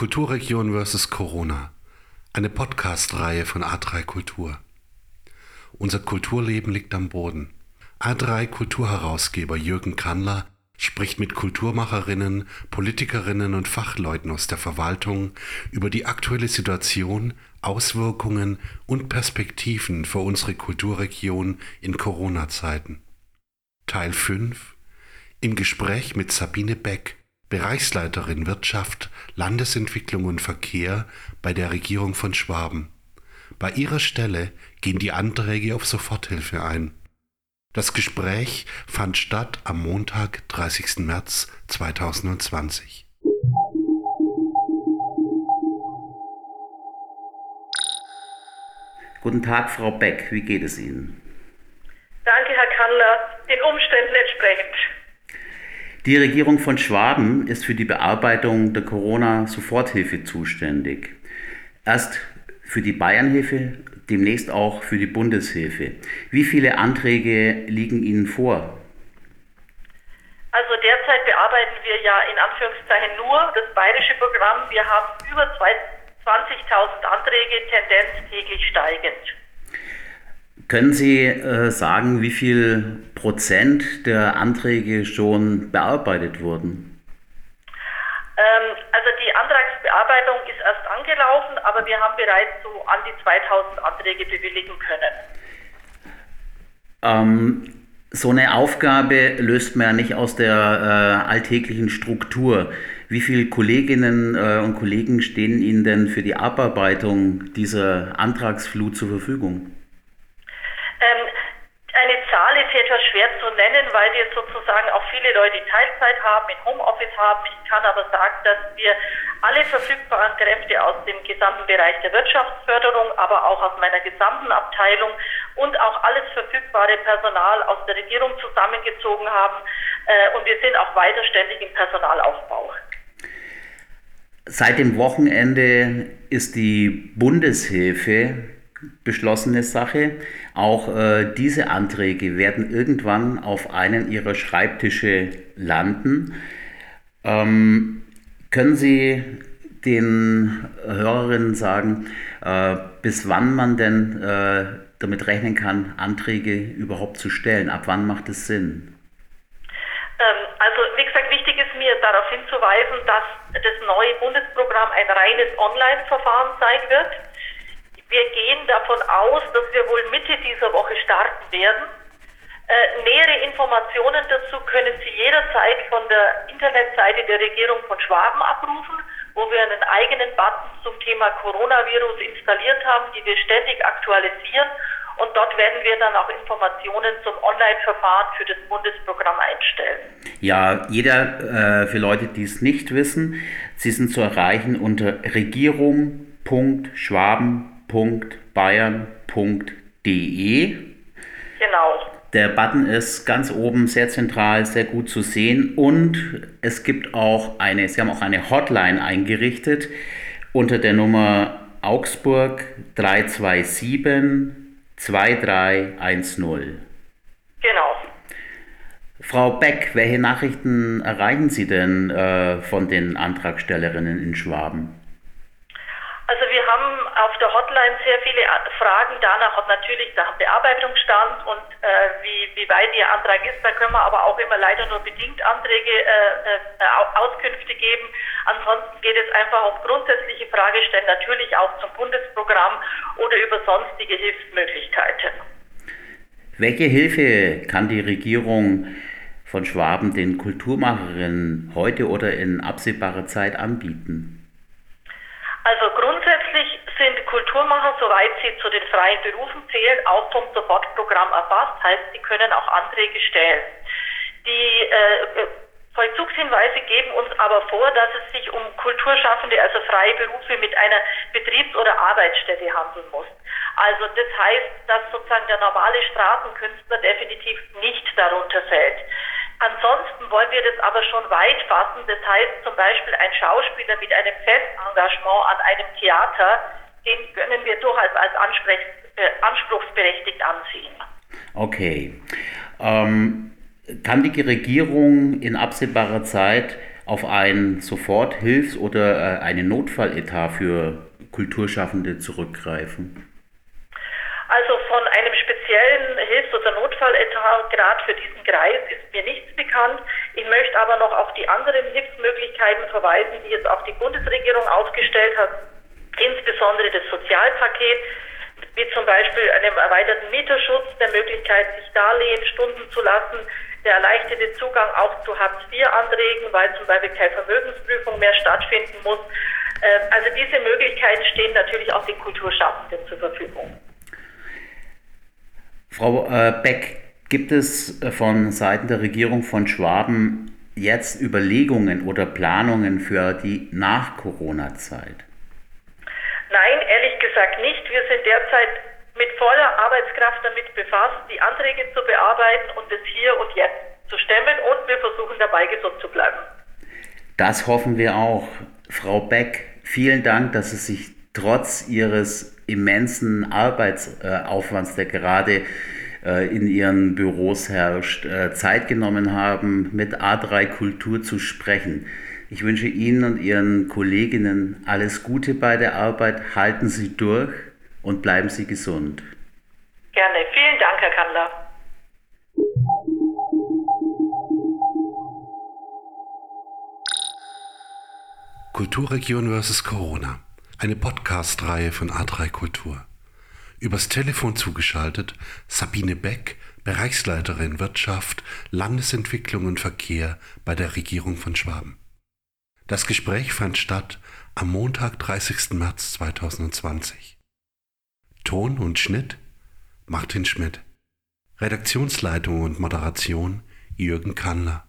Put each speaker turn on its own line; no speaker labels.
Kulturregion vs. Corona. Eine Podcast-Reihe von A3 Kultur. Unser Kulturleben liegt am Boden. A3 Kulturherausgeber Jürgen Kandler spricht mit Kulturmacherinnen, Politikerinnen und Fachleuten aus der Verwaltung über die aktuelle Situation, Auswirkungen und Perspektiven für unsere Kulturregion in Corona-Zeiten. Teil 5 Im Gespräch mit Sabine Beck, Bereichsleiterin Wirtschaft, Landesentwicklung und Verkehr bei der Regierung von Schwaben. Bei ihrer Stelle gehen die Anträge auf Soforthilfe ein. Das Gespräch fand statt am Montag, 30. März 2020.
Guten Tag, Frau Beck, wie geht es Ihnen?
Danke, Herr Kandler, den Umständen entsprechend.
Die Regierung von Schwaben ist für die Bearbeitung der Corona-Soforthilfe zuständig. Erst für die Bayernhilfe, demnächst auch für die Bundeshilfe. Wie viele Anträge liegen Ihnen vor?
Also derzeit bearbeiten wir ja in Anführungszeichen nur das bayerische Programm. Wir haben über 20.000 Anträge, Tendenz täglich steigend.
Können Sie äh, sagen, wie viel Prozent der Anträge schon bearbeitet wurden?
Ähm, also die Antragsbearbeitung ist erst angelaufen, aber wir haben bereits so an die 2000 Anträge bewilligen können.
Ähm, so eine Aufgabe löst man ja nicht aus der äh, alltäglichen Struktur. Wie viele Kolleginnen äh, und Kollegen stehen Ihnen denn für die Abarbeitung dieser Antragsflut zur Verfügung?
Eine Zahl ist etwas schwer zu nennen, weil wir sozusagen auch viele Leute Teilzeit haben, in Homeoffice haben. Ich kann aber sagen, dass wir alle verfügbaren Kräfte aus dem gesamten Bereich der Wirtschaftsförderung, aber auch aus meiner gesamten Abteilung und auch alles verfügbare Personal aus der Regierung zusammengezogen haben. Äh, und wir sind auch weiter ständig im Personalaufbau.
Seit dem Wochenende ist die Bundeshilfe beschlossene Sache. Auch äh, diese Anträge werden irgendwann auf einen Ihrer Schreibtische landen. Ähm, können Sie den Hörerinnen sagen, äh, bis wann man denn äh, damit rechnen kann, Anträge überhaupt zu stellen? Ab wann macht es Sinn?
Ähm, also wie gesagt, wichtig ist mir darauf hinzuweisen, dass das neue Bundesprogramm ein reines Online-Verfahren sein wird. Wir gehen davon aus, dass wir wohl Mitte dieser Woche starten werden. Äh, nähere Informationen dazu können Sie jederzeit von der Internetseite der Regierung von Schwaben abrufen, wo wir einen eigenen Button zum Thema Coronavirus installiert haben, die wir ständig aktualisieren. Und dort werden wir dann auch Informationen zum Online-Verfahren für das Bundesprogramm einstellen.
Ja, jeder, äh, für Leute, die es nicht wissen, sie sind zu erreichen unter regierung.schwaben.de www.bayern.de.
Genau.
Der Button ist ganz oben sehr zentral, sehr gut zu sehen und es gibt auch eine, Sie haben auch eine Hotline eingerichtet unter der Nummer Augsburg 327 2310.
Genau.
Frau Beck, welche Nachrichten erreichen Sie denn äh, von den Antragstellerinnen in Schwaben?
Hotline sehr viele Fragen danach, ob natürlich der Bearbeitungsstand und äh, wie, wie weit Ihr Antrag ist. Da können wir aber auch immer leider nur bedingt Anträge, äh, äh, Auskünfte geben. Ansonsten geht es einfach um grundsätzliche Fragestellen, natürlich auch zum Bundesprogramm oder über sonstige Hilfsmöglichkeiten.
Welche Hilfe kann die Regierung von Schwaben den Kulturmacherinnen heute oder in absehbarer Zeit anbieten?
Also grundsätzlich sind Kulturmacher, soweit sie zu den freien Berufen zählen, auch vom Sofortprogramm erfasst. Heißt, sie können auch Anträge stellen. Die äh, Vollzugshinweise geben uns aber vor, dass es sich um Kulturschaffende, also freie Berufe mit einer Betriebs- oder Arbeitsstätte handeln muss. Also das heißt, dass sozusagen der normale Straßenkünstler definitiv nicht darunter fällt. Ansonsten wollen wir das aber schon weit fassen. Das heißt zum Beispiel ein Schauspieler mit einem Festengagement an einem Theater, den können wir durchaus als äh, anspruchsberechtigt ansehen.
Okay. Ähm, kann die Regierung in absehbarer Zeit auf einen Soforthilfs- oder äh, einen Notfalletat für Kulturschaffende zurückgreifen?
Also von einem speziellen Hilfs- oder Notfalletat gerade für diesen Kreis ist mir nichts bekannt. Ich möchte aber noch auf die anderen Hilfsmöglichkeiten verweisen, die jetzt auch die Bundesregierung aufgestellt hat, insbesondere das Sozialpaket, wie zum Beispiel einem erweiterten Mieterschutz, der Möglichkeit, sich Darlehen stunden zu lassen, der erleichterte Zugang auch zu Hartz-IV-Anträgen, weil zum Beispiel keine Vermögensprüfung mehr stattfinden muss. Ähm, also diese Möglichkeiten stehen natürlich auch den Kulturschaffenden zur Verfügung.
Frau äh, Beck, gibt es von Seiten der Regierung von Schwaben jetzt Überlegungen oder Planungen für die Nach-Corona-Zeit?
Gesagt nicht. Wir sind derzeit mit voller Arbeitskraft damit befasst, die Anträge zu bearbeiten und es hier und jetzt zu stemmen und wir versuchen dabei gesund zu bleiben.
Das hoffen wir auch. Frau Beck, vielen Dank, dass Sie sich trotz Ihres immensen Arbeitsaufwands, der gerade äh, in Ihren Büros herrscht, äh, Zeit genommen haben, mit A3 Kultur zu sprechen. Ich wünsche Ihnen und Ihren Kolleginnen alles Gute bei der Arbeit. Halten Sie durch und bleiben Sie gesund.
Gerne. Vielen Dank, Herr Kandler.
Kulturregion vs. Corona. Eine Podcast-Reihe von A3 Kultur. Übers Telefon zugeschaltet Sabine Beck, Bereichsleiterin Wirtschaft, Landesentwicklung und Verkehr bei der Regierung von Schwaben. Das Gespräch fand statt am Montag, 30. März 2020. Ton und Schnitt Martin Schmidt. Redaktionsleitung und Moderation Jürgen Kannler.